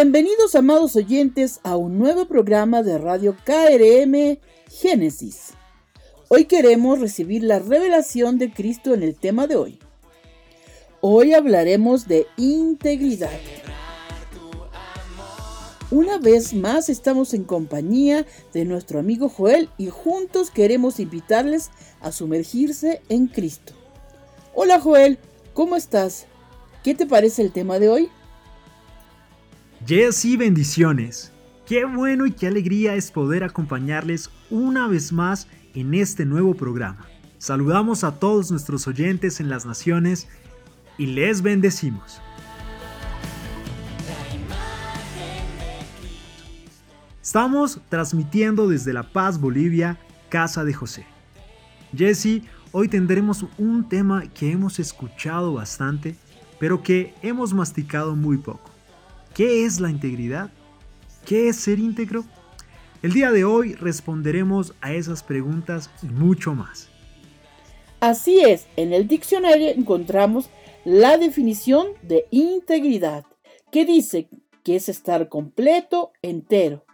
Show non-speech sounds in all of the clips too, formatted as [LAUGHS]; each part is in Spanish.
Bienvenidos amados oyentes a un nuevo programa de Radio KRM Génesis. Hoy queremos recibir la revelación de Cristo en el tema de hoy. Hoy hablaremos de integridad. Una vez más estamos en compañía de nuestro amigo Joel y juntos queremos invitarles a sumergirse en Cristo. Hola Joel, ¿cómo estás? ¿Qué te parece el tema de hoy? Yes bendiciones. Qué bueno y qué alegría es poder acompañarles una vez más en este nuevo programa. Saludamos a todos nuestros oyentes en las naciones y les bendecimos. Estamos transmitiendo desde La Paz, Bolivia, Casa de José. Jesse, hoy tendremos un tema que hemos escuchado bastante, pero que hemos masticado muy poco. ¿Qué es la integridad? ¿Qué es ser íntegro? El día de hoy responderemos a esas preguntas y mucho más. Así es, en el diccionario encontramos la definición de integridad, que dice que es estar completo, entero,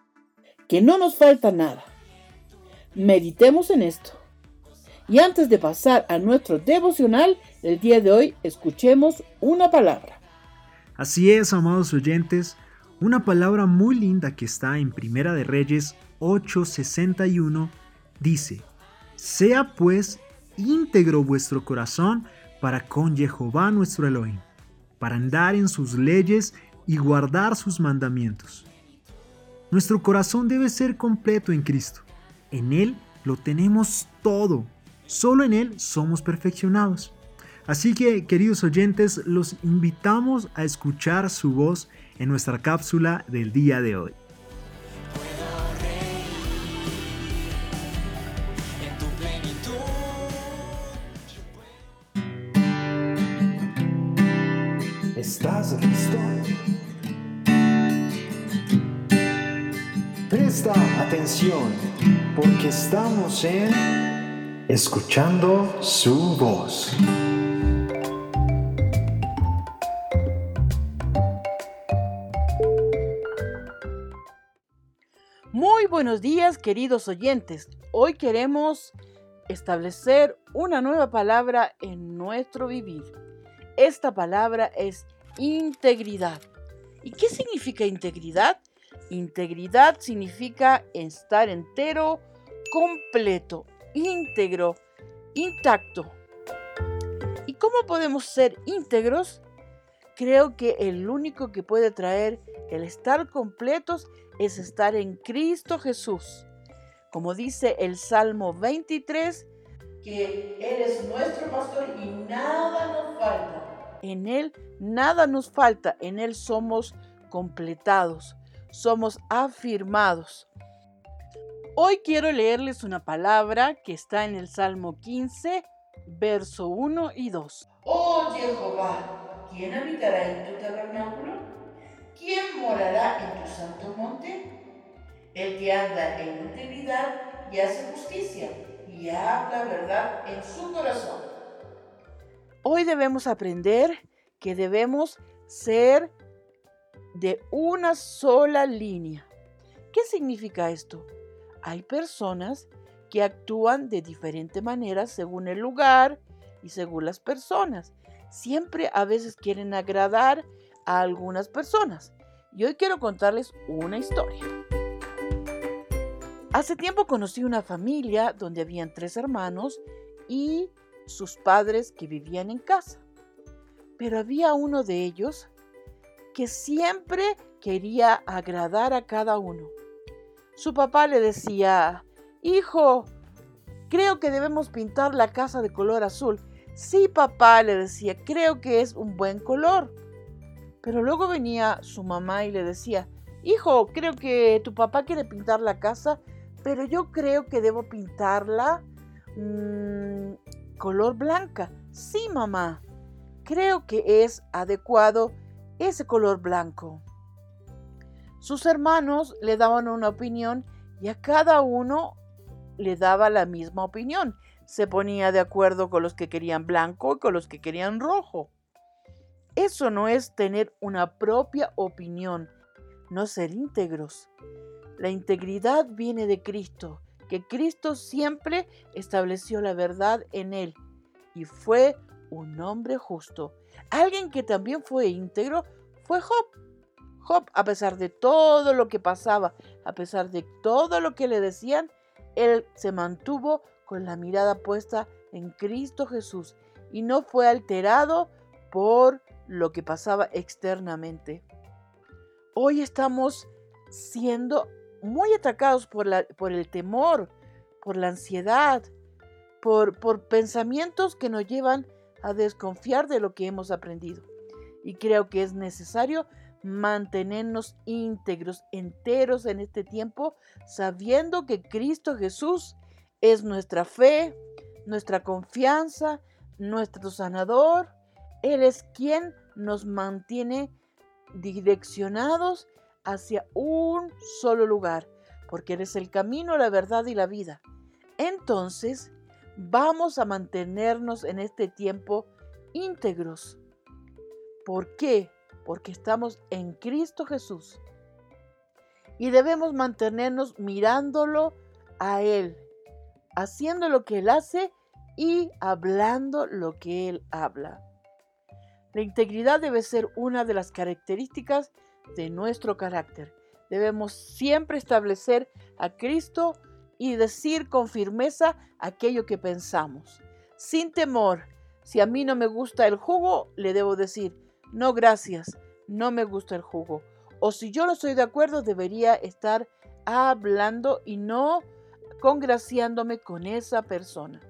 que no nos falta nada. Meditemos en esto. Y antes de pasar a nuestro devocional, el día de hoy escuchemos una palabra. Así es, amados oyentes, una palabra muy linda que está en Primera de Reyes 8:61 dice, Sea pues íntegro vuestro corazón para con Jehová nuestro Elohim, para andar en sus leyes y guardar sus mandamientos nuestro corazón debe ser completo en Cristo. En Él lo tenemos todo. Solo en Él somos perfeccionados. Así que, queridos oyentes, los invitamos a escuchar su voz en nuestra cápsula del día de hoy. ¿Estás listo? Presta atención porque estamos en Escuchando su voz. Muy buenos días queridos oyentes. Hoy queremos establecer una nueva palabra en nuestro vivir. Esta palabra es integridad. ¿Y qué significa integridad? Integridad significa estar entero, completo, íntegro, intacto. ¿Y cómo podemos ser íntegros? Creo que el único que puede traer el estar completos es estar en Cristo Jesús. Como dice el Salmo 23, que Él es nuestro pastor y nada nos falta. En Él nada nos falta, en Él somos completados somos afirmados. Hoy quiero leerles una palabra que está en el Salmo 15, verso 1 y 2. Oh Jehová, ¿quién habitará en tu tabernáculo? ¿Quién morará en tu santo monte? El que anda en integridad y hace justicia y habla verdad en su corazón. Hoy debemos aprender que debemos ser de una sola línea. ¿Qué significa esto? Hay personas que actúan de diferente manera según el lugar y según las personas. Siempre a veces quieren agradar a algunas personas. Y hoy quiero contarles una historia. Hace tiempo conocí una familia donde habían tres hermanos y sus padres que vivían en casa. Pero había uno de ellos que siempre quería agradar a cada uno. Su papá le decía, Hijo, creo que debemos pintar la casa de color azul. Sí, papá, le decía, creo que es un buen color. Pero luego venía su mamá y le decía, hijo, creo que tu papá quiere pintar la casa, pero yo creo que debo pintarla mmm, color blanca. Sí, mamá, creo que es adecuado ese color blanco. Sus hermanos le daban una opinión y a cada uno le daba la misma opinión. Se ponía de acuerdo con los que querían blanco y con los que querían rojo. Eso no es tener una propia opinión, no ser íntegros. La integridad viene de Cristo, que Cristo siempre estableció la verdad en él y fue un hombre justo. Alguien que también fue íntegro fue Job. Job, a pesar de todo lo que pasaba, a pesar de todo lo que le decían, él se mantuvo con la mirada puesta en Cristo Jesús y no fue alterado por lo que pasaba externamente. Hoy estamos siendo muy atacados por, la, por el temor, por la ansiedad, por, por pensamientos que nos llevan a desconfiar de lo que hemos aprendido. Y creo que es necesario mantenernos íntegros, enteros en este tiempo, sabiendo que Cristo Jesús es nuestra fe, nuestra confianza, nuestro sanador. Él es quien nos mantiene direccionados hacia un solo lugar, porque eres el camino, la verdad y la vida. Entonces, vamos a mantenernos en este tiempo íntegros. ¿Por qué? Porque estamos en Cristo Jesús. Y debemos mantenernos mirándolo a Él, haciendo lo que Él hace y hablando lo que Él habla. La integridad debe ser una de las características de nuestro carácter. Debemos siempre establecer a Cristo y decir con firmeza aquello que pensamos. Sin temor, si a mí no me gusta el jugo, le debo decir, no gracias, no me gusta el jugo. O si yo no estoy de acuerdo, debería estar hablando y no congraciándome con esa persona.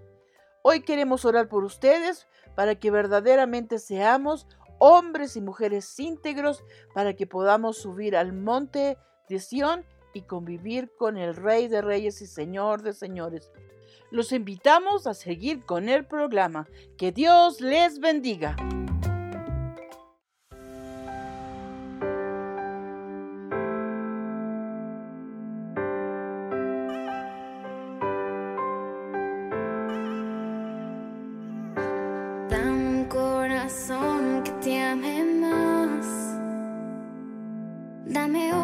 Hoy queremos orar por ustedes para que verdaderamente seamos hombres y mujeres íntegros para que podamos subir al monte de Sión y convivir con el Rey de Reyes y Señor de Señores. Los invitamos a seguir con el programa. Que Dios les bendiga. ダメよ。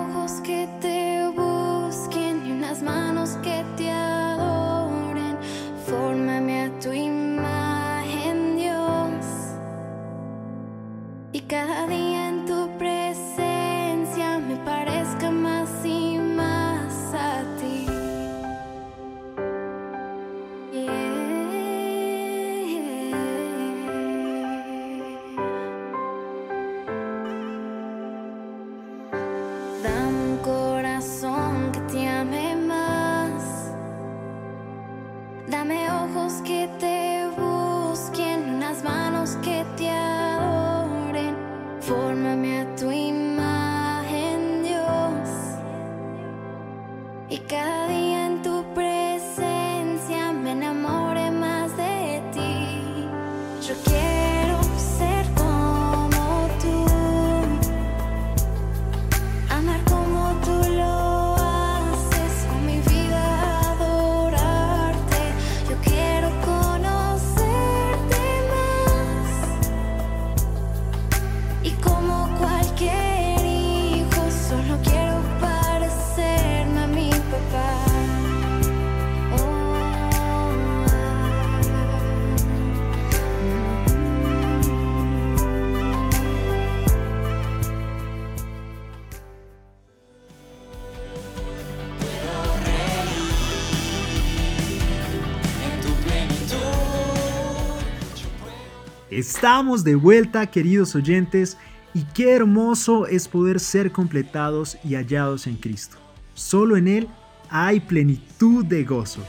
Estamos de vuelta, queridos oyentes, y qué hermoso es poder ser completados y hallados en Cristo. Solo en Él hay plenitud de gozo.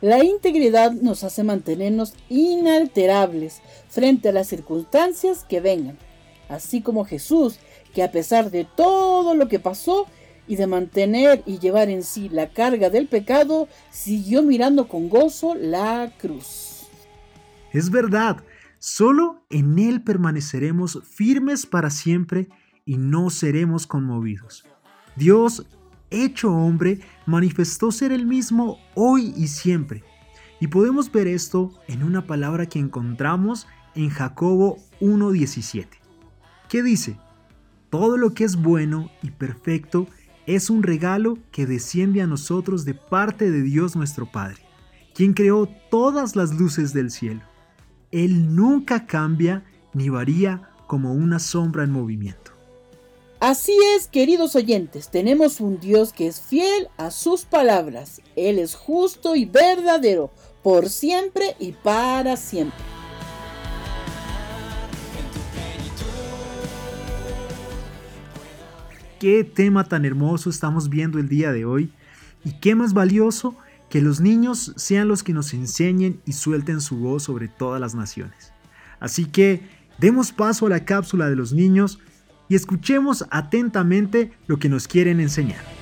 La integridad nos hace mantenernos inalterables frente a las circunstancias que vengan, así como Jesús, que a pesar de todo lo que pasó y de mantener y llevar en sí la carga del pecado, siguió mirando con gozo la cruz. Es verdad, solo en Él permaneceremos firmes para siempre y no seremos conmovidos. Dios hecho hombre, manifestó ser el mismo hoy y siempre. Y podemos ver esto en una palabra que encontramos en Jacobo 1.17, que dice, todo lo que es bueno y perfecto es un regalo que desciende a nosotros de parte de Dios nuestro Padre, quien creó todas las luces del cielo. Él nunca cambia ni varía como una sombra en movimiento. Así es, queridos oyentes, tenemos un Dios que es fiel a sus palabras. Él es justo y verdadero, por siempre y para siempre. Qué tema tan hermoso estamos viendo el día de hoy y qué más valioso que los niños sean los que nos enseñen y suelten su voz sobre todas las naciones. Así que demos paso a la cápsula de los niños y escuchemos atentamente lo que nos quieren enseñar.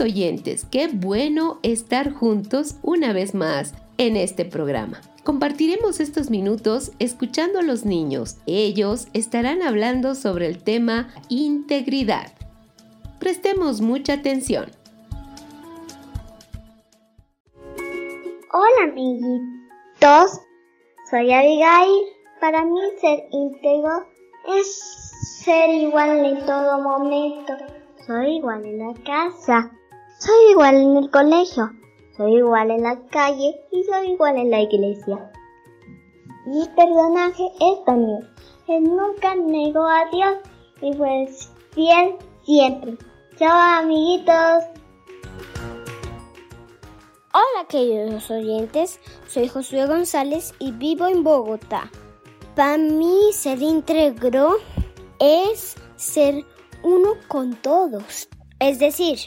Oyentes, qué bueno estar juntos una vez más en este programa. Compartiremos estos minutos escuchando a los niños. Ellos estarán hablando sobre el tema integridad. Prestemos mucha atención. Hola amiguitos, soy Abigail. Para mí ser íntegro es ser igual en todo momento soy igual en la casa, soy igual en el colegio, soy igual en la calle y soy igual en la iglesia. Mi personaje es Daniel. Él nunca negó a Dios y fue fiel siempre. Chao amiguitos. Hola queridos oyentes, soy Josué González y vivo en Bogotá. Para mí ser íntegro es ser uno con todos. Es decir,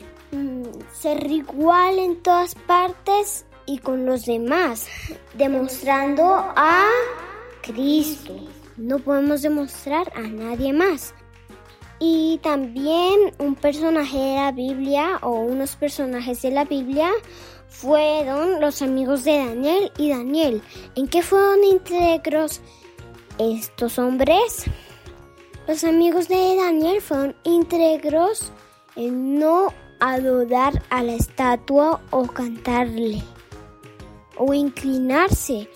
ser igual en todas partes y con los demás, demostrando a Cristo. No podemos demostrar a nadie más. Y también un personaje de la Biblia o unos personajes de la Biblia fueron los amigos de Daniel y Daniel. ¿En qué fueron íntegros estos hombres? Los amigos de Daniel fueron íntegros en no adorar a la estatua o cantarle o inclinarse.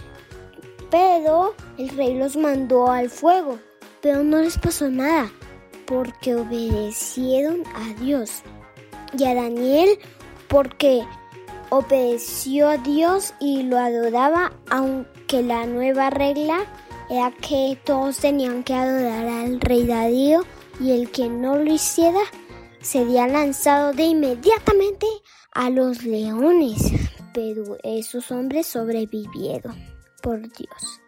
Pero el rey los mandó al fuego, pero no les pasó nada porque obedecieron a Dios y a Daniel porque obedeció a Dios y lo adoraba aunque la nueva regla era que todos tenían que adorar al rey Darío y el que no lo hiciera sería lanzado de inmediatamente a los leones. Pero esos hombres sobrevivieron, por Dios.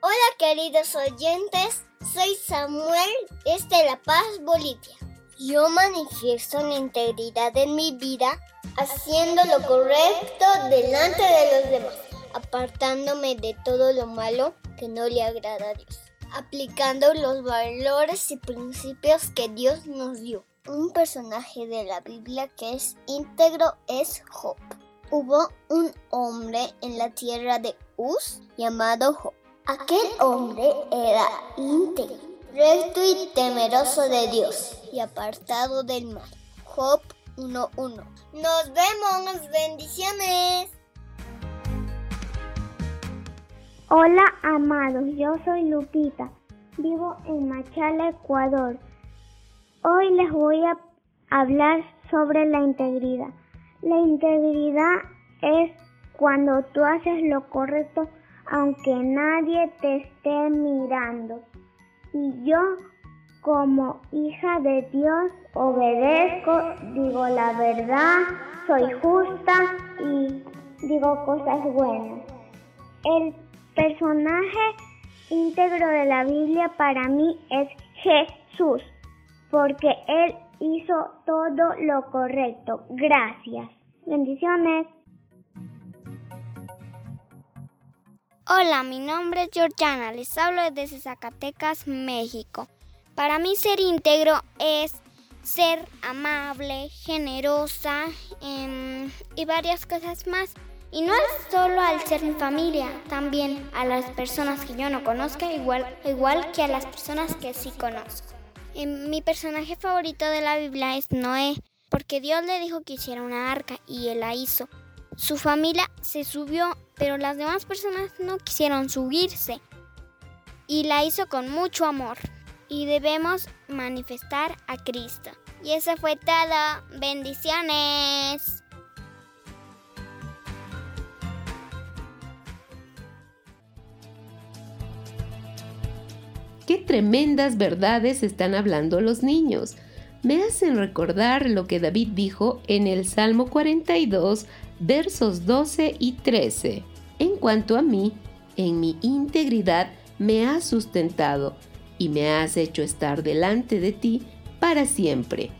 Hola queridos oyentes, soy Samuel desde La Paz, Bolivia. Yo manifiesto la integridad en mi vida haciendo lo correcto delante de los demás apartándome de todo lo malo que no le agrada a Dios, aplicando los valores y principios que Dios nos dio. Un personaje de la Biblia que es íntegro es Job. Hubo un hombre en la tierra de Uz llamado Job. Aquel hombre era íntegro, recto y temeroso de Dios y apartado del mal. Job 1.1. Nos vemos, bendiciones. Hola amados, yo soy Lupita, vivo en Machala, Ecuador. Hoy les voy a hablar sobre la integridad. La integridad es cuando tú haces lo correcto aunque nadie te esté mirando. Y yo, como hija de Dios, obedezco, digo la verdad, soy justa y digo cosas buenas. El personaje íntegro de la Biblia para mí es Jesús, porque Él hizo todo lo correcto. Gracias. Bendiciones. Hola, mi nombre es Georgiana, les hablo desde Zacatecas, México. Para mí ser íntegro es ser amable, generosa em, y varias cosas más. Y no es solo al ser mi familia, también a las personas que yo no conozca, igual, igual que a las personas que sí conozco. Em, mi personaje favorito de la Biblia es Noé, porque Dios le dijo que hiciera una arca y él la hizo. Su familia se subió, pero las demás personas no quisieron subirse. Y la hizo con mucho amor. Y debemos manifestar a Cristo. Y eso fue todo. Bendiciones. Qué tremendas verdades están hablando los niños. Me hacen recordar lo que David dijo en el Salmo 42, versos 12 y 13. En cuanto a mí, en mi integridad me has sustentado y me has hecho estar delante de ti para siempre.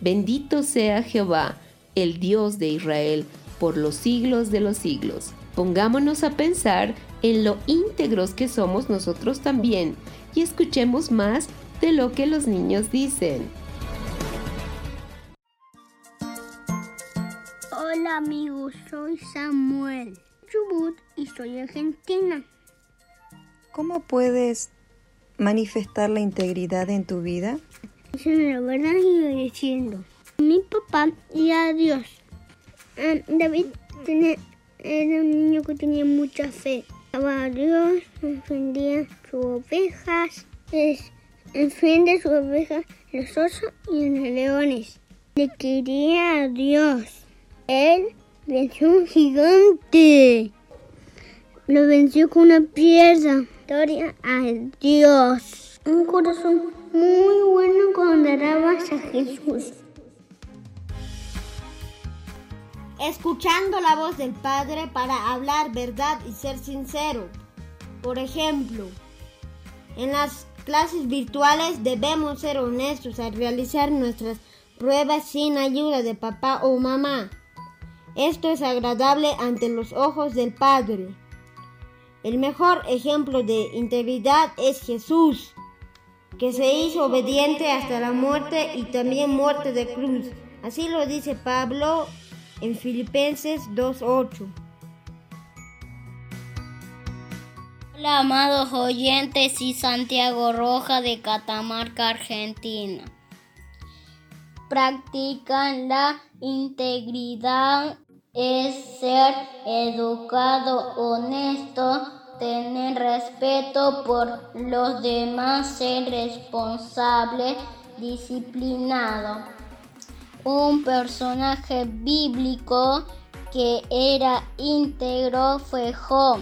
Bendito sea Jehová, el Dios de Israel, por los siglos de los siglos. Pongámonos a pensar en lo íntegros que somos nosotros también y escuchemos más de lo que los niños dicen. Hola amigos, soy Samuel Chubut y soy argentina. ¿Cómo puedes manifestar la integridad en tu vida? Diciendo la verdad y obedeciendo. Mi papá y a Dios. David era un niño que tenía mucha fe. A Dios, defendía sus ovejas, defiende sus ovejas, los osos y los leones. Le quería a Dios. Él venció un gigante. Lo venció con una piedra. Gloria a Dios. Un corazón muy bueno cuando alabas a Jesús. Escuchando la voz del Padre para hablar verdad y ser sincero. Por ejemplo, en las clases virtuales debemos ser honestos al realizar nuestras pruebas sin ayuda de papá o mamá. Esto es agradable ante los ojos del Padre. El mejor ejemplo de integridad es Jesús, que se hizo obediente hasta la muerte y también muerte de cruz. Así lo dice Pablo en Filipenses 2.8. Hola amados oyentes y Santiago Roja de Catamarca, Argentina. Practican la integridad es ser educado, honesto, tener respeto por los demás, ser responsable, disciplinado. Un personaje bíblico que era íntegro fue Job.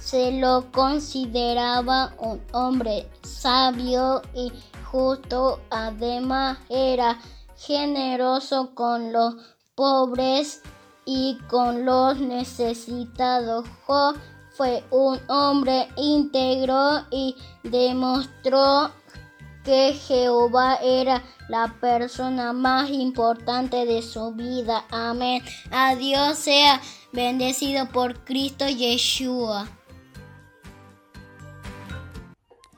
Se lo consideraba un hombre sabio y justo, además era generoso con los pobres y con los necesitados. Fue un hombre íntegro y demostró que Jehová era la persona más importante de su vida. Amén. A Dios sea bendecido por Cristo Yeshua.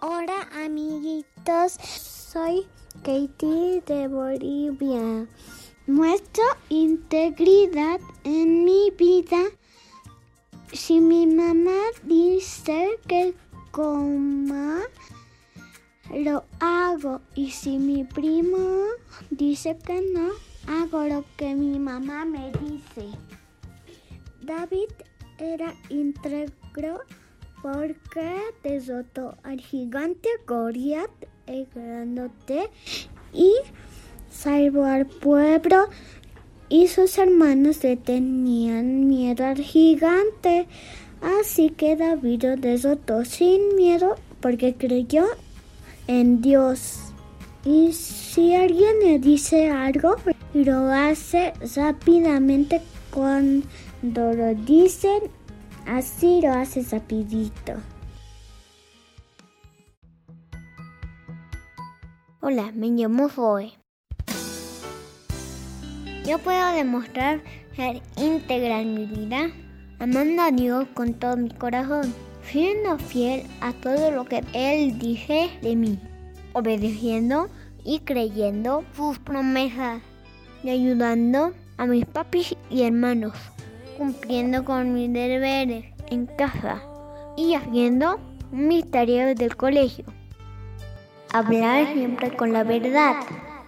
Hola amiguitos, soy Katie de Bolivia. Muestro integridad en mi vida. Si mi mamá dice que coma, lo hago. Y si mi primo dice que no, hago lo que mi mamá me dice. David era íntegro porque derrotó al gigante Goliat, el grandote, y salvó al pueblo y sus hermanos le tenían miedo al gigante. Así que David lo derrotó sin miedo porque creyó en Dios. Y si alguien le dice algo, lo hace rápidamente cuando lo dicen, así lo hace rapidito. Hola, me llamo Zoe. Yo puedo demostrar ser íntegra en mi vida, amando a Dios con todo mi corazón, siendo fiel a todo lo que Él dice de mí, obedeciendo y creyendo sus promesas, y ayudando a mis papis y hermanos, cumpliendo con mis deberes en casa y haciendo mis tareas del colegio. Hablar siempre con la verdad,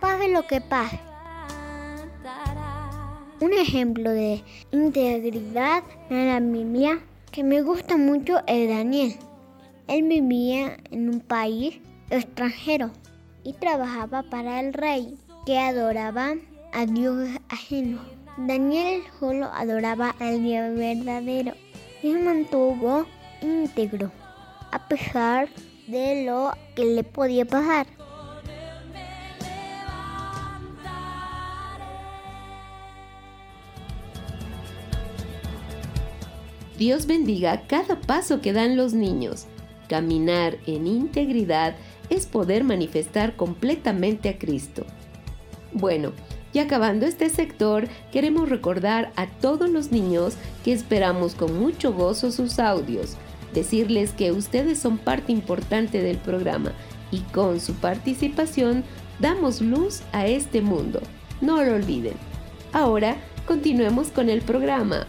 pase lo que pase. Un ejemplo de integridad en la Biblia que me gusta mucho es Daniel. Él vivía en un país extranjero y trabajaba para el rey que adoraba a Dios ajeno. Daniel solo adoraba al Dios verdadero y mantuvo íntegro a pesar de lo que le podía pasar. Dios bendiga cada paso que dan los niños. Caminar en integridad es poder manifestar completamente a Cristo. Bueno, y acabando este sector, queremos recordar a todos los niños que esperamos con mucho gozo sus audios, decirles que ustedes son parte importante del programa y con su participación damos luz a este mundo. No lo olviden. Ahora continuemos con el programa.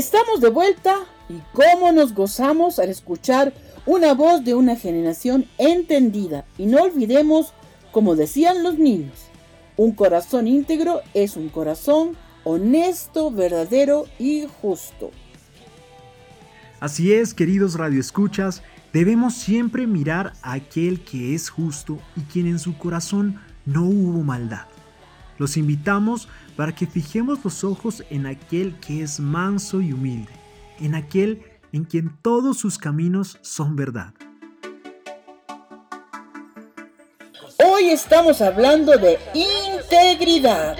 Estamos de vuelta y cómo nos gozamos al escuchar una voz de una generación entendida. Y no olvidemos, como decían los niños, un corazón íntegro es un corazón honesto, verdadero y justo. Así es, queridos radioescuchas, debemos siempre mirar a aquel que es justo y quien en su corazón no hubo maldad. Los invitamos para que fijemos los ojos en aquel que es manso y humilde, en aquel en quien todos sus caminos son verdad. Hoy estamos hablando de integridad.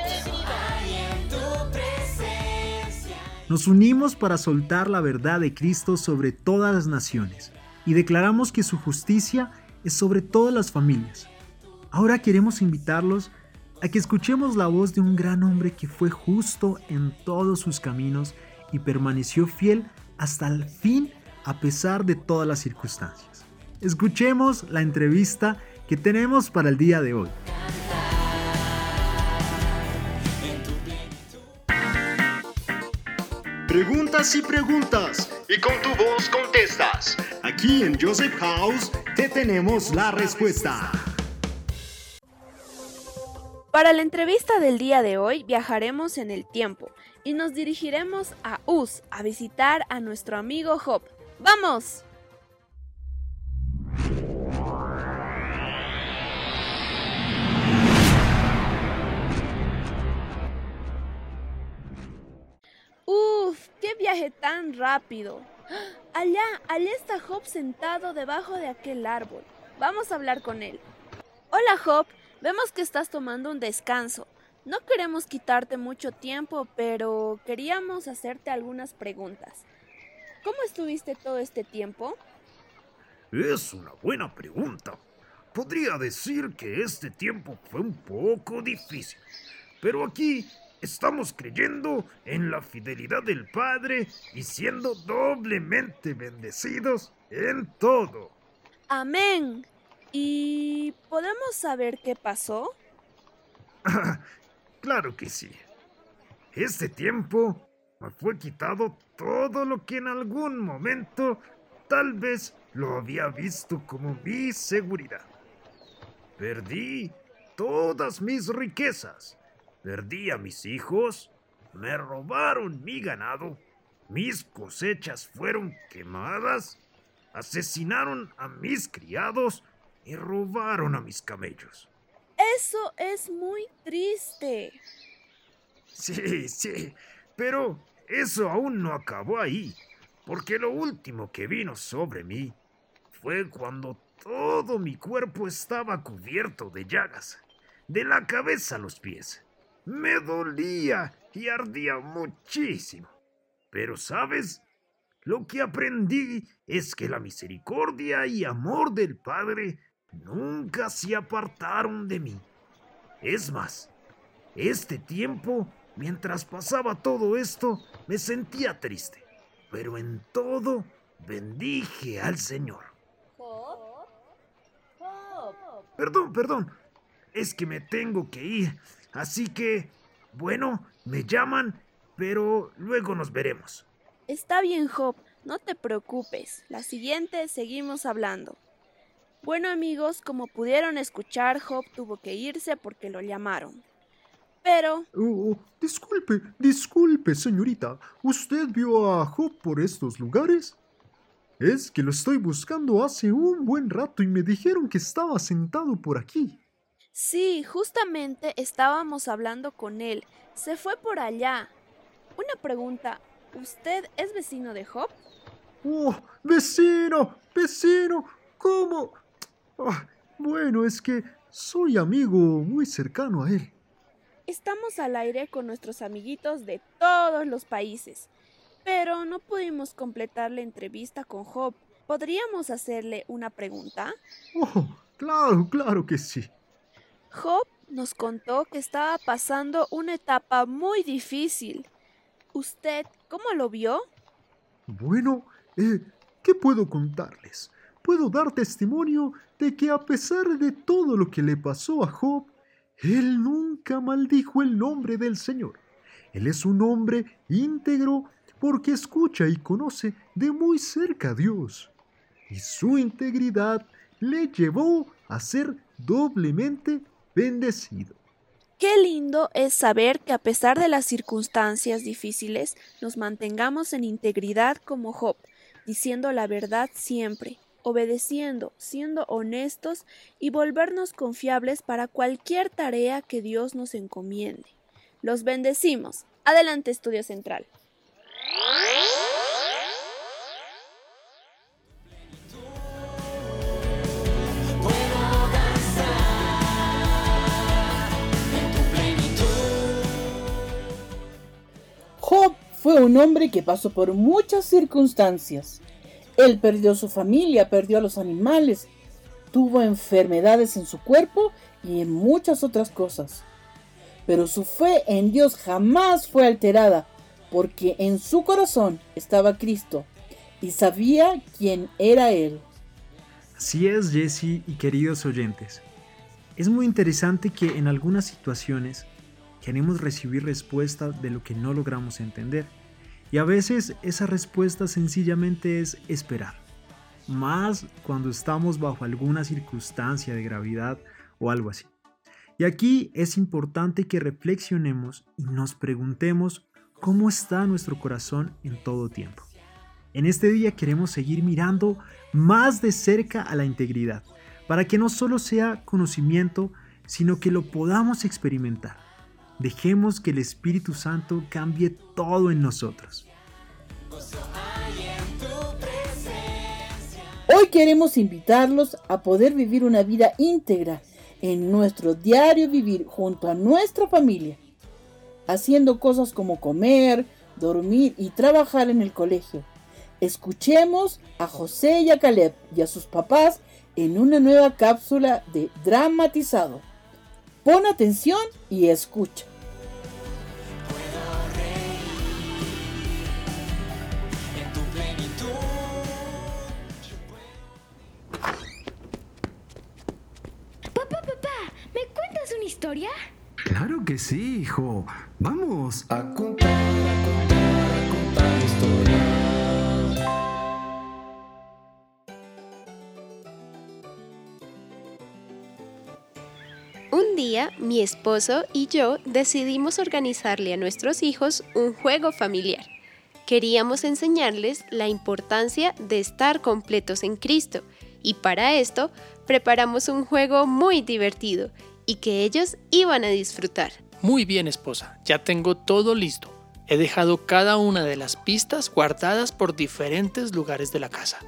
Nos unimos para soltar la verdad de Cristo sobre todas las naciones y declaramos que su justicia es sobre todas las familias. Ahora queremos invitarlos a que escuchemos la voz de un gran hombre que fue justo en todos sus caminos y permaneció fiel hasta el fin a pesar de todas las circunstancias. Escuchemos la entrevista que tenemos para el día de hoy. Preguntas y preguntas y con tu voz contestas. Aquí en Joseph House te tenemos la respuesta. Para la entrevista del día de hoy viajaremos en el tiempo y nos dirigiremos a Uz a visitar a nuestro amigo Job. ¡Vamos! ¡Uf! ¡Qué viaje tan rápido! [GASPS] Allá, allá está Job sentado debajo de aquel árbol. Vamos a hablar con él. Hola Job, Vemos que estás tomando un descanso. No queremos quitarte mucho tiempo, pero queríamos hacerte algunas preguntas. ¿Cómo estuviste todo este tiempo? Es una buena pregunta. Podría decir que este tiempo fue un poco difícil, pero aquí estamos creyendo en la fidelidad del Padre y siendo doblemente bendecidos en todo. Amén. ¿Y podemos saber qué pasó? [LAUGHS] claro que sí. Este tiempo me fue quitado todo lo que en algún momento tal vez lo había visto como mi seguridad. Perdí todas mis riquezas, perdí a mis hijos, me robaron mi ganado, mis cosechas fueron quemadas, asesinaron a mis criados y robaron a mis camellos. Eso es muy triste. Sí, sí, pero eso aún no acabó ahí, porque lo último que vino sobre mí fue cuando todo mi cuerpo estaba cubierto de llagas, de la cabeza a los pies. Me dolía y ardía muchísimo. Pero, ¿sabes? Lo que aprendí es que la misericordia y amor del Padre nunca se apartaron de mí. Es más, este tiempo, mientras pasaba todo esto, me sentía triste, pero en todo bendije al Señor. Perdón, perdón, es que me tengo que ir, así que, bueno, me llaman, pero luego nos veremos. Está bien, Job, no te preocupes. La siguiente seguimos hablando. Bueno amigos, como pudieron escuchar, Job tuvo que irse porque lo llamaron. Pero... Oh, disculpe, disculpe, señorita. ¿Usted vio a Job por estos lugares? Es que lo estoy buscando hace un buen rato y me dijeron que estaba sentado por aquí. Sí, justamente estábamos hablando con él. Se fue por allá. Una pregunta. ¿Usted es vecino de Job? ¡Oh, vecino! ¡Vecino! ¿Cómo? Ah, bueno, es que soy amigo muy cercano a él. Estamos al aire con nuestros amiguitos de todos los países, pero no pudimos completar la entrevista con Job. ¿Podríamos hacerle una pregunta? Oh, claro, claro que sí. Job nos contó que estaba pasando una etapa muy difícil. ¿Usted cómo lo vio? Bueno, eh, ¿qué puedo contarles? puedo dar testimonio de que a pesar de todo lo que le pasó a Job, él nunca maldijo el nombre del Señor. Él es un hombre íntegro porque escucha y conoce de muy cerca a Dios. Y su integridad le llevó a ser doblemente bendecido. Qué lindo es saber que a pesar de las circunstancias difíciles nos mantengamos en integridad como Job, diciendo la verdad siempre, obedeciendo, siendo honestos y volvernos confiables para cualquier tarea que Dios nos encomiende. Los bendecimos. Adelante, Estudio Central. Job fue un hombre que pasó por muchas circunstancias él perdió su familia, perdió a los animales, tuvo enfermedades en su cuerpo y en muchas otras cosas. Pero su fe en Dios jamás fue alterada, porque en su corazón estaba Cristo y sabía quién era Él. Así es, Jesse y queridos oyentes. Es muy interesante que en algunas situaciones queremos recibir respuesta de lo que no logramos entender y a veces esa respuesta sencillamente es esperar. Más cuando estamos bajo alguna circunstancia de gravedad o algo así. Y aquí es importante que reflexionemos y nos preguntemos cómo está nuestro corazón en todo tiempo. En este día queremos seguir mirando más de cerca a la integridad, para que no solo sea conocimiento, sino que lo podamos experimentar. Dejemos que el Espíritu Santo cambie todo en nosotros. Hoy queremos invitarlos a poder vivir una vida íntegra en nuestro diario vivir junto a nuestra familia, haciendo cosas como comer, dormir y trabajar en el colegio, escuchemos a José y a Caleb y a sus papás en una nueva cápsula de dramatizado. Pon atención y escucha. Una historia? Claro que sí, hijo. Vamos. A contar, a contar, a contar historias. Un día, mi esposo y yo decidimos organizarle a nuestros hijos un juego familiar. Queríamos enseñarles la importancia de estar completos en Cristo y para esto preparamos un juego muy divertido y que ellos iban a disfrutar. Muy bien, esposa, ya tengo todo listo. He dejado cada una de las pistas guardadas por diferentes lugares de la casa.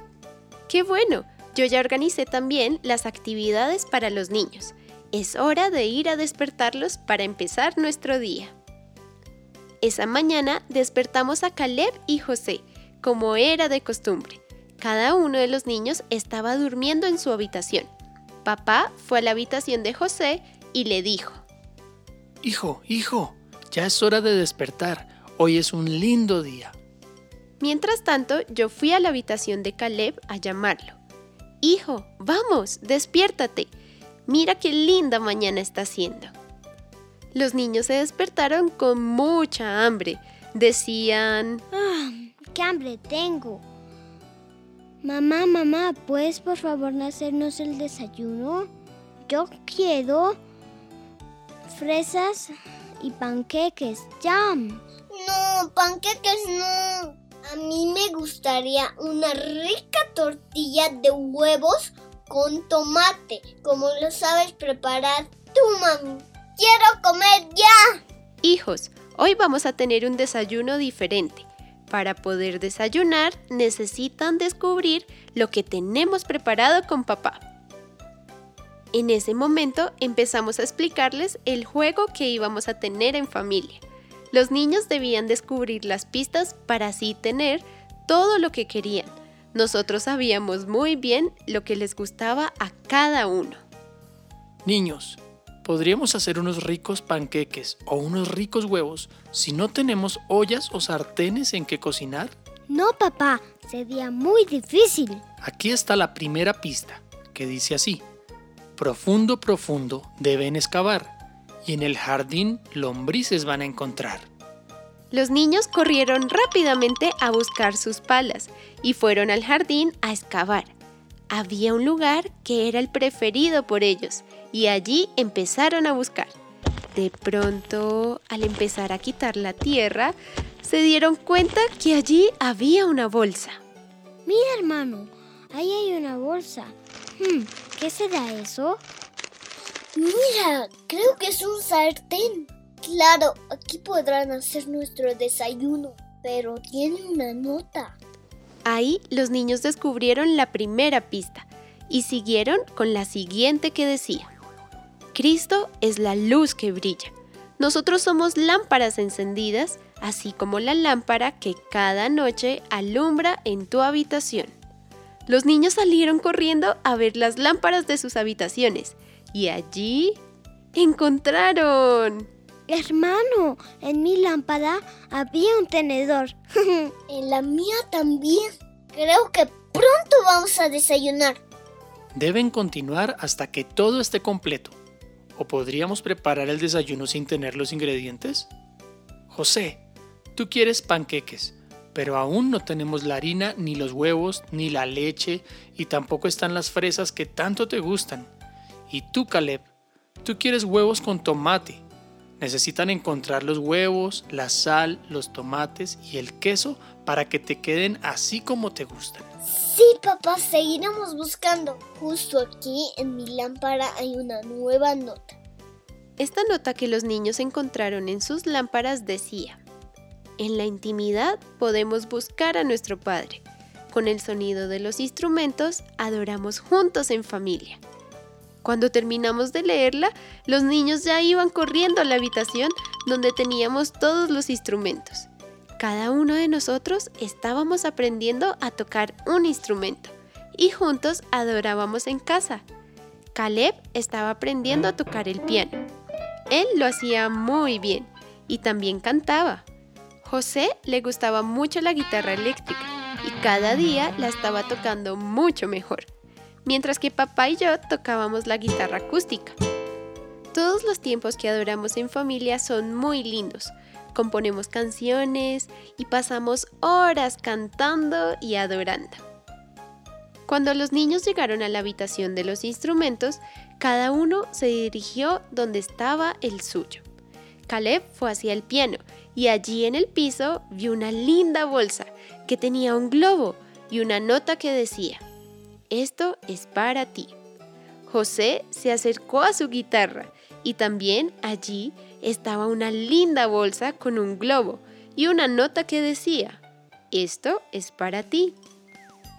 ¡Qué bueno! Yo ya organicé también las actividades para los niños. Es hora de ir a despertarlos para empezar nuestro día. Esa mañana despertamos a Caleb y José, como era de costumbre. Cada uno de los niños estaba durmiendo en su habitación. Papá fue a la habitación de José y le dijo, Hijo, hijo, ya es hora de despertar. Hoy es un lindo día. Mientras tanto, yo fui a la habitación de Caleb a llamarlo. Hijo, vamos, despiértate. Mira qué linda mañana está haciendo. Los niños se despertaron con mucha hambre. Decían... ¡Ah! ¡Qué hambre tengo! Mamá, mamá, ¿puedes por favor hacernos el desayuno? Yo quiero fresas y panqueques. ¡Jam! No, panqueques no. A mí me gustaría una rica tortilla de huevos con tomate, como lo sabes preparar tú, mami. ¡Quiero comer ya! Hijos, hoy vamos a tener un desayuno diferente. Para poder desayunar necesitan descubrir lo que tenemos preparado con papá. En ese momento empezamos a explicarles el juego que íbamos a tener en familia. Los niños debían descubrir las pistas para así tener todo lo que querían. Nosotros sabíamos muy bien lo que les gustaba a cada uno. Niños, podríamos hacer unos ricos panqueques o unos ricos huevos si no tenemos ollas o sartenes en que cocinar. No, papá, sería muy difícil. Aquí está la primera pista, que dice así. Profundo, profundo deben excavar, y en el jardín lombrices van a encontrar. Los niños corrieron rápidamente a buscar sus palas y fueron al jardín a excavar. Había un lugar que era el preferido por ellos y allí empezaron a buscar. De pronto, al empezar a quitar la tierra, se dieron cuenta que allí había una bolsa. Mira, hermano, ahí hay una bolsa. Hmm, ¿Qué será eso? Mira, creo que es un sartén. Claro, aquí podrán hacer nuestro desayuno, pero tiene una nota. Ahí los niños descubrieron la primera pista y siguieron con la siguiente que decía, Cristo es la luz que brilla. Nosotros somos lámparas encendidas, así como la lámpara que cada noche alumbra en tu habitación. Los niños salieron corriendo a ver las lámparas de sus habitaciones y allí encontraron... Hermano, en mi lámpara había un tenedor. [LAUGHS] en la mía también. Creo que pronto vamos a desayunar. Deben continuar hasta que todo esté completo. ¿O podríamos preparar el desayuno sin tener los ingredientes? José, tú quieres panqueques, pero aún no tenemos la harina, ni los huevos, ni la leche, y tampoco están las fresas que tanto te gustan. Y tú, Caleb, tú quieres huevos con tomate. Necesitan encontrar los huevos, la sal, los tomates y el queso para que te queden así como te gustan. Sí, papá, seguiremos buscando. Justo aquí en mi lámpara hay una nueva nota. Esta nota que los niños encontraron en sus lámparas decía, en la intimidad podemos buscar a nuestro Padre. Con el sonido de los instrumentos adoramos juntos en familia. Cuando terminamos de leerla, los niños ya iban corriendo a la habitación donde teníamos todos los instrumentos. Cada uno de nosotros estábamos aprendiendo a tocar un instrumento y juntos adorábamos en casa. Caleb estaba aprendiendo a tocar el piano. Él lo hacía muy bien y también cantaba. José le gustaba mucho la guitarra eléctrica y cada día la estaba tocando mucho mejor, mientras que papá y yo tocábamos la guitarra acústica. Todos los tiempos que adoramos en familia son muy lindos. Componemos canciones y pasamos horas cantando y adorando. Cuando los niños llegaron a la habitación de los instrumentos, cada uno se dirigió donde estaba el suyo. Caleb fue hacia el piano y allí en el piso vio una linda bolsa que tenía un globo y una nota que decía, esto es para ti. José se acercó a su guitarra y también allí estaba una linda bolsa con un globo y una nota que decía, esto es para ti.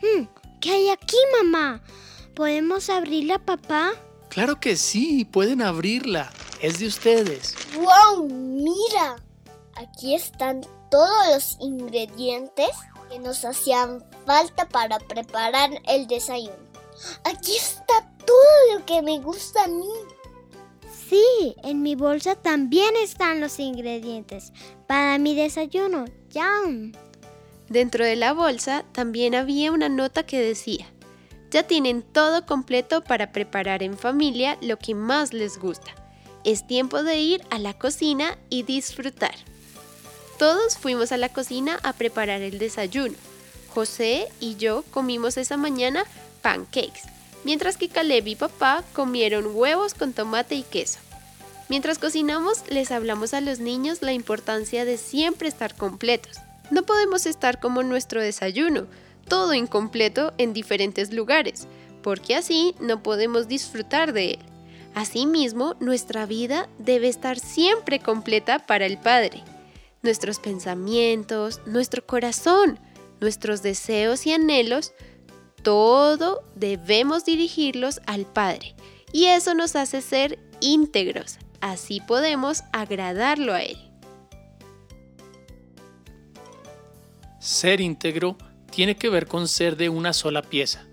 Hmm, ¿Qué hay aquí, mamá? ¿Podemos abrirla, papá? Claro que sí, pueden abrirla. Es de ustedes. ¡Wow! Mira, aquí están todos los ingredientes que nos hacían falta para preparar el desayuno. Aquí está todo lo que me gusta a mí. Sí, en mi bolsa también están los ingredientes para mi desayuno. ¡Yum! Dentro de la bolsa también había una nota que decía, ya tienen todo completo para preparar en familia lo que más les gusta. Es tiempo de ir a la cocina y disfrutar. Todos fuimos a la cocina a preparar el desayuno. José y yo comimos esa mañana pancakes, mientras que Caleb y papá comieron huevos con tomate y queso. Mientras cocinamos, les hablamos a los niños la importancia de siempre estar completos. No podemos estar como nuestro desayuno, todo incompleto en diferentes lugares, porque así no podemos disfrutar de él. Asimismo, nuestra vida debe estar siempre completa para el Padre. Nuestros pensamientos, nuestro corazón, nuestros deseos y anhelos, todo debemos dirigirlos al Padre. Y eso nos hace ser íntegros. Así podemos agradarlo a Él. Ser íntegro tiene que ver con ser de una sola pieza.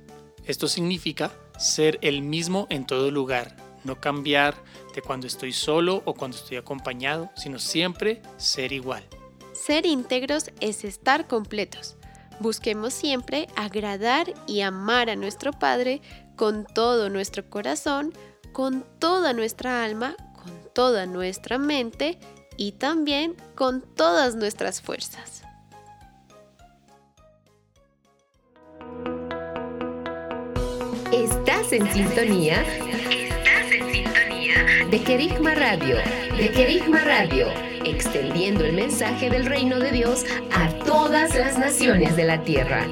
Esto significa ser el mismo en todo lugar, no cambiar de cuando estoy solo o cuando estoy acompañado, sino siempre ser igual. Ser íntegros es estar completos. Busquemos siempre agradar y amar a nuestro Padre con todo nuestro corazón, con toda nuestra alma, con toda nuestra mente y también con todas nuestras fuerzas. Estás en sintonía. De Kerigma Radio. De Kerigma Radio. Extendiendo el mensaje del reino de Dios a todas las naciones de la tierra.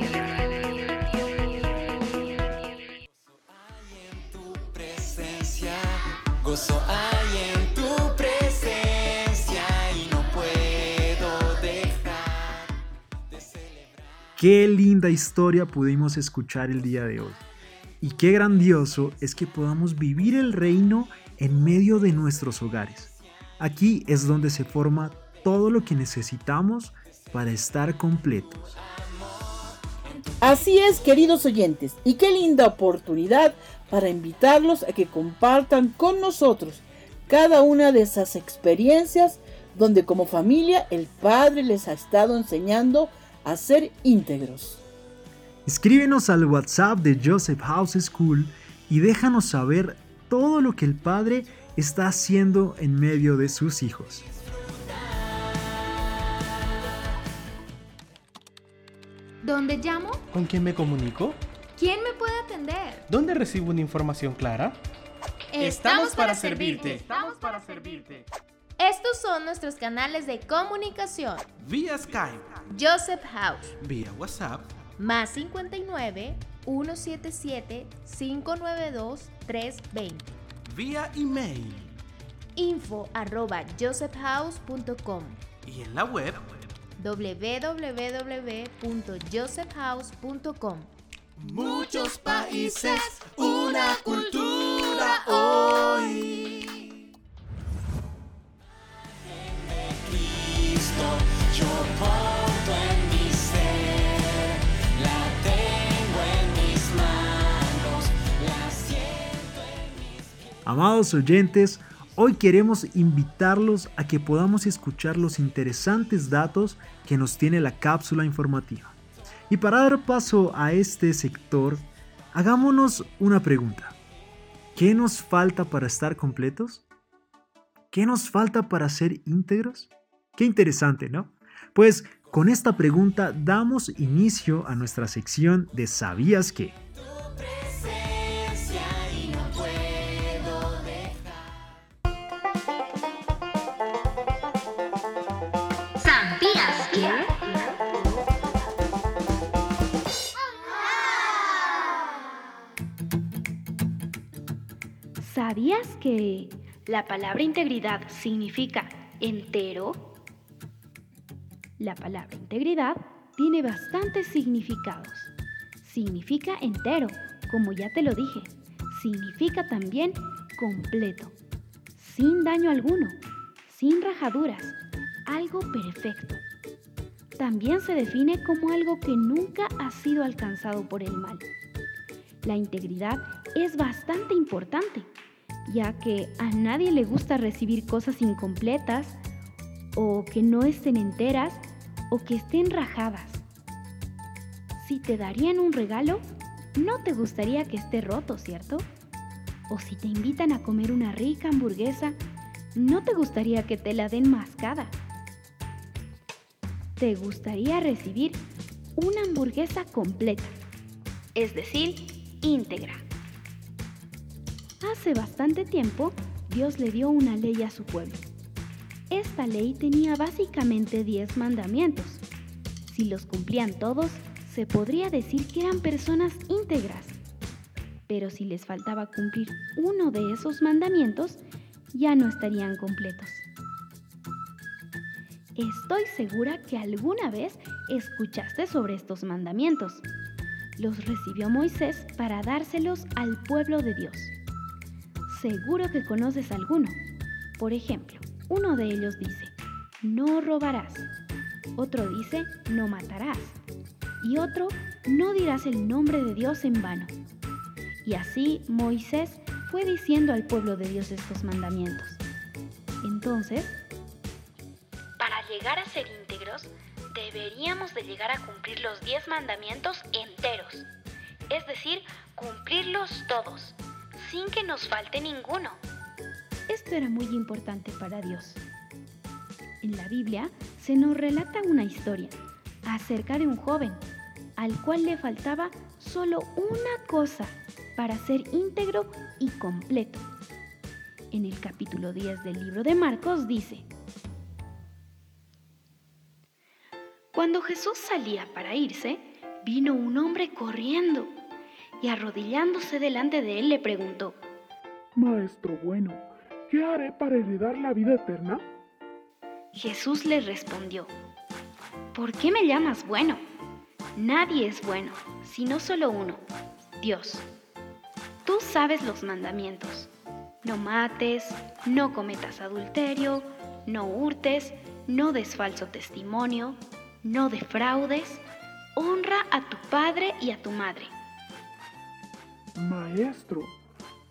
Gozo hay en tu presencia y no puedo dejar de celebrar. Qué linda historia pudimos escuchar el día de hoy. Y qué grandioso es que podamos vivir el reino en medio de nuestros hogares. Aquí es donde se forma todo lo que necesitamos para estar completos. Así es, queridos oyentes, y qué linda oportunidad para invitarlos a que compartan con nosotros cada una de esas experiencias donde como familia el Padre les ha estado enseñando a ser íntegros. Escríbenos al WhatsApp de Joseph House School y déjanos saber todo lo que el Padre está haciendo en medio de sus hijos. ¿Dónde llamo? ¿Con quién me comunico? ¿Quién me puede atender? ¿Dónde recibo una información clara? Estamos para servirte. Estamos para servirte. Estos son nuestros canales de comunicación. Vía Skype, Joseph House, vía WhatsApp, más 59 177 592 320. vía email Info arroba josephhouse.com y en la web www.josephhouse.com. Muchos países, una cultura hoy. En Cristo yo Amados oyentes, hoy queremos invitarlos a que podamos escuchar los interesantes datos que nos tiene la cápsula informativa. Y para dar paso a este sector, hagámonos una pregunta. ¿Qué nos falta para estar completos? ¿Qué nos falta para ser íntegros? Qué interesante, ¿no? Pues con esta pregunta damos inicio a nuestra sección de ¿Sabías qué? ¿Sabías que la palabra integridad significa entero? La palabra integridad tiene bastantes significados. Significa entero, como ya te lo dije. Significa también completo, sin daño alguno, sin rajaduras, algo perfecto. También se define como algo que nunca ha sido alcanzado por el mal. La integridad es bastante importante, ya que a nadie le gusta recibir cosas incompletas o que no estén enteras o que estén rajadas. Si te darían un regalo, no te gustaría que esté roto, ¿cierto? O si te invitan a comer una rica hamburguesa, no te gustaría que te la den mascada. Te gustaría recibir una hamburguesa completa, es decir, íntegra. Hace bastante tiempo, Dios le dio una ley a su pueblo. Esta ley tenía básicamente 10 mandamientos. Si los cumplían todos, se podría decir que eran personas íntegras. Pero si les faltaba cumplir uno de esos mandamientos, ya no estarían completos. Estoy segura que alguna vez escuchaste sobre estos mandamientos. Los recibió Moisés para dárselos al pueblo de Dios. Seguro que conoces alguno. Por ejemplo, uno de ellos dice, no robarás. Otro dice, no matarás. Y otro, no dirás el nombre de Dios en vano. Y así Moisés fue diciendo al pueblo de Dios estos mandamientos. Entonces, para llegar a ser íntegros, deberíamos de llegar a cumplir los 10 mandamientos enteros. Es decir, cumplirlos todos, sin que nos falte ninguno. Esto era muy importante para Dios. En la Biblia se nos relata una historia acerca de un joven al cual le faltaba solo una cosa para ser íntegro y completo. En el capítulo 10 del libro de Marcos dice, Cuando Jesús salía para irse, vino un hombre corriendo y arrodillándose delante de él le preguntó, Maestro bueno, ¿qué haré para heredar la vida eterna? Jesús le respondió, ¿por qué me llamas bueno? Nadie es bueno, sino solo uno, Dios. Tú sabes los mandamientos. No mates, no cometas adulterio, no hurtes, no des falso testimonio, no defraudes, honra a tu padre y a tu madre. Maestro,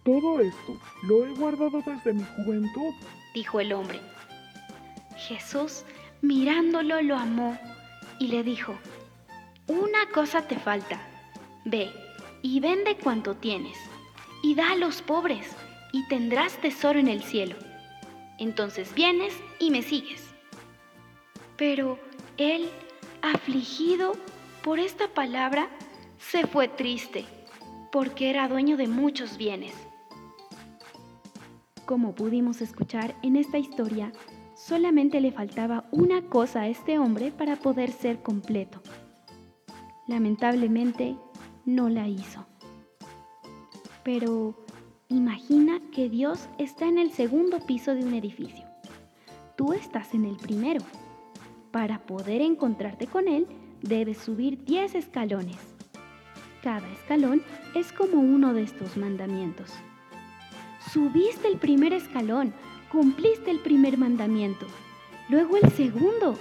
todo esto lo he guardado desde mi juventud, dijo el hombre. Jesús, mirándolo, lo amó y le dijo, una cosa te falta, ve y vende cuanto tienes, y da a los pobres, y tendrás tesoro en el cielo. Entonces vienes y me sigues. Pero él, afligido por esta palabra, se fue triste, porque era dueño de muchos bienes. Como pudimos escuchar en esta historia, solamente le faltaba una cosa a este hombre para poder ser completo. Lamentablemente, no la hizo. Pero imagina que Dios está en el segundo piso de un edificio. Tú estás en el primero. Para poder encontrarte con Él, debes subir 10 escalones. Cada escalón es como uno de estos mandamientos. Subiste el primer escalón, cumpliste el primer mandamiento, luego el segundo,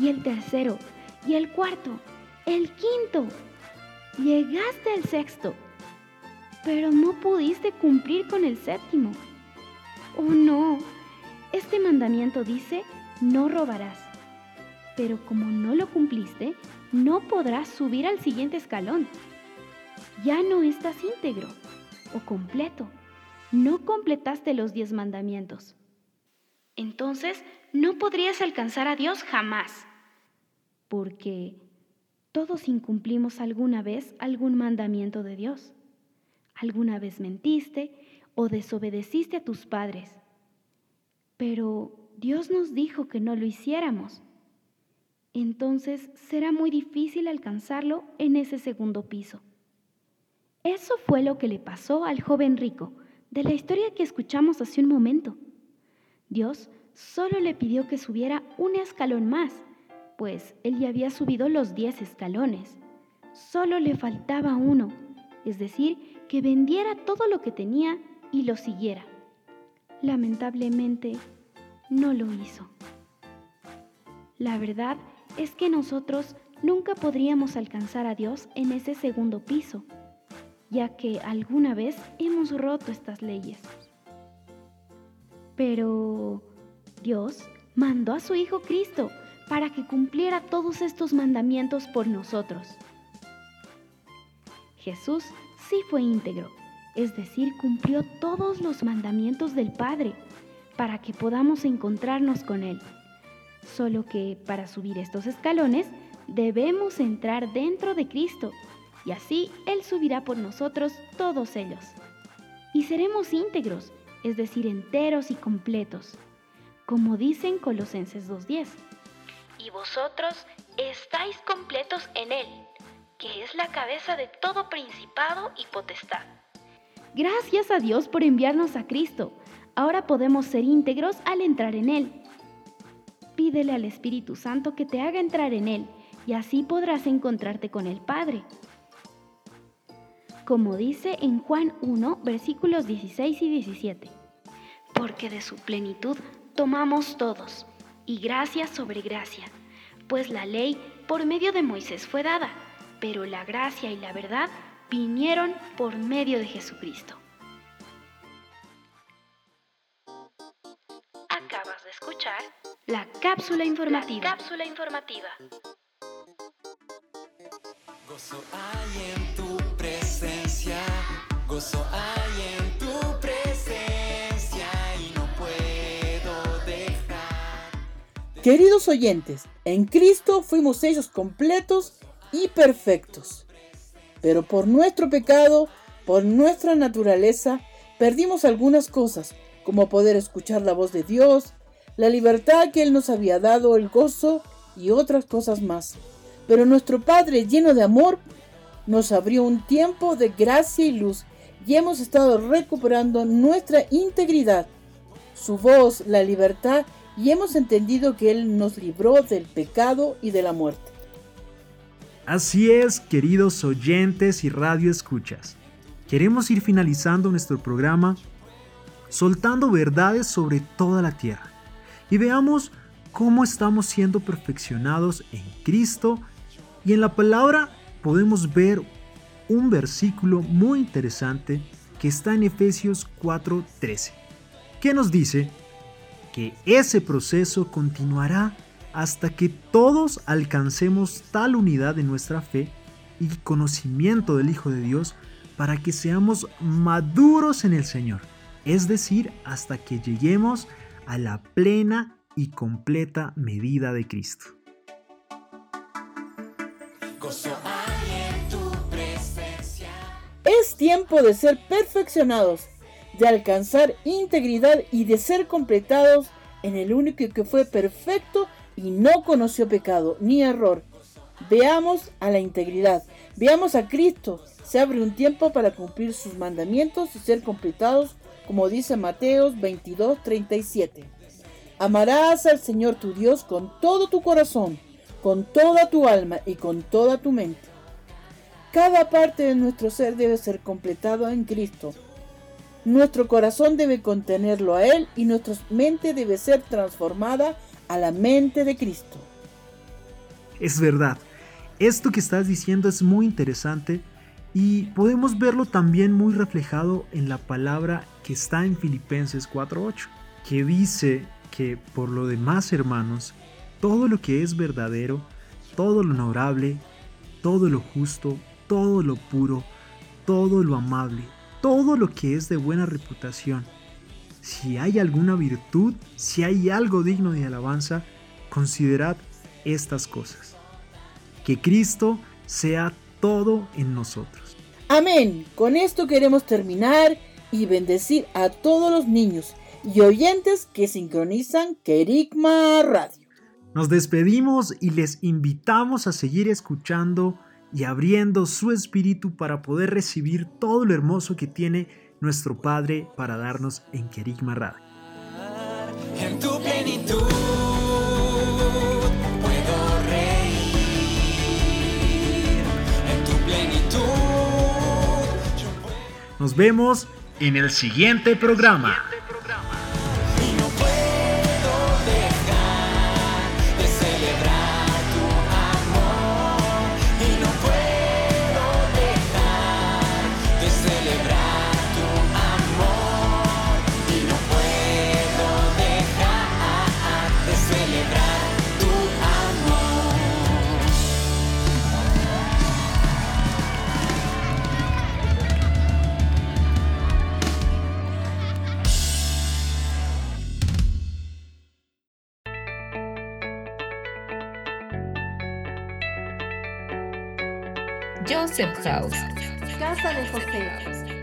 y el tercero, y el cuarto, el quinto. Llegaste al sexto. pero no pudiste cumplir con el séptimo. Oh no, este mandamiento dice, no robarás. Pero como no lo cumpliste, no podrás subir al siguiente escalón. Ya no estás íntegro o completo. No completaste los diez mandamientos. Entonces, no podrías alcanzar a Dios jamás. Porque todos incumplimos alguna vez algún mandamiento de Dios. Alguna vez mentiste o desobedeciste a tus padres. Pero Dios nos dijo que no lo hiciéramos. Entonces será muy difícil alcanzarlo en ese segundo piso. Eso fue lo que le pasó al joven rico de la historia que escuchamos hace un momento. Dios solo le pidió que subiera un escalón más, pues él ya había subido los diez escalones. Solo le faltaba uno, es decir, que vendiera todo lo que tenía y lo siguiera. Lamentablemente, no lo hizo. La verdad es que nosotros nunca podríamos alcanzar a Dios en ese segundo piso, ya que alguna vez hemos roto estas leyes. Pero Dios mandó a su Hijo Cristo para que cumpliera todos estos mandamientos por nosotros. Jesús sí fue íntegro, es decir, cumplió todos los mandamientos del Padre para que podamos encontrarnos con Él. Solo que para subir estos escalones debemos entrar dentro de Cristo y así Él subirá por nosotros todos ellos. Y seremos íntegros, es decir, enteros y completos, como dicen Colosenses 2.10. Y vosotros estáis completos en Él, que es la cabeza de todo principado y potestad. Gracias a Dios por enviarnos a Cristo. Ahora podemos ser íntegros al entrar en Él. Pídele al Espíritu Santo que te haga entrar en Él y así podrás encontrarte con el Padre. Como dice en Juan 1, versículos 16 y 17. Porque de su plenitud tomamos todos, y gracia sobre gracia, pues la ley por medio de Moisés fue dada, pero la gracia y la verdad vinieron por medio de Jesucristo. Acabas de escuchar la cápsula informativa. La cápsula informativa. Gozo hay en tu presencia, gozo hay en tu presencia y no puedo dejar. Queridos oyentes, en Cristo fuimos hechos completos y perfectos. Pero por nuestro pecado, por nuestra naturaleza, perdimos algunas cosas, como poder escuchar la voz de Dios, la libertad que Él nos había dado, el gozo y otras cosas más. Pero nuestro Padre, lleno de amor, nos abrió un tiempo de gracia y luz y hemos estado recuperando nuestra integridad, su voz, la libertad y hemos entendido que Él nos libró del pecado y de la muerte. Así es, queridos oyentes y radio escuchas. Queremos ir finalizando nuestro programa soltando verdades sobre toda la tierra y veamos cómo estamos siendo perfeccionados en Cristo y en la palabra podemos ver un versículo muy interesante que está en Efesios 4:13, que nos dice que ese proceso continuará hasta que todos alcancemos tal unidad de nuestra fe y conocimiento del Hijo de Dios para que seamos maduros en el Señor, es decir, hasta que lleguemos a la plena y completa medida de Cristo. Es tiempo de ser perfeccionados, de alcanzar integridad y de ser completados en el único que fue perfecto y no conoció pecado ni error. Veamos a la integridad, veamos a Cristo. Se abre un tiempo para cumplir sus mandamientos y ser completados, como dice Mateos 22, 37. Amarás al Señor tu Dios con todo tu corazón, con toda tu alma y con toda tu mente. Cada parte de nuestro ser debe ser completado en Cristo. Nuestro corazón debe contenerlo a Él y nuestra mente debe ser transformada a la mente de Cristo. Es verdad, esto que estás diciendo es muy interesante Y podemos verlo también muy reflejado en la palabra que está en Filipenses 4.8, que dice que por lo demás hermanos, todo lo que es verdadero, todo lo honorable, todo lo justo, todo lo puro, todo lo amable, todo lo que es de buena reputación. Si hay alguna virtud, si hay algo digno de alabanza, considerad estas cosas. Que Cristo sea todo en nosotros. Amén. Con esto queremos terminar y bendecir a todos los niños y oyentes que sincronizan Kerigma Radio. Nos despedimos y les invitamos a seguir escuchando y abriendo su espíritu para poder recibir todo lo hermoso que tiene nuestro Padre para darnos en Kerigma Radio. En tu plenitud puedo reír. En tu plenitud. Nos vemos en el siguiente programa. Joseph House, Casa de José.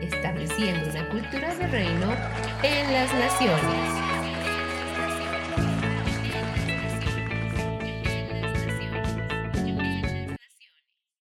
estableciendo una cultura de reino en las naciones.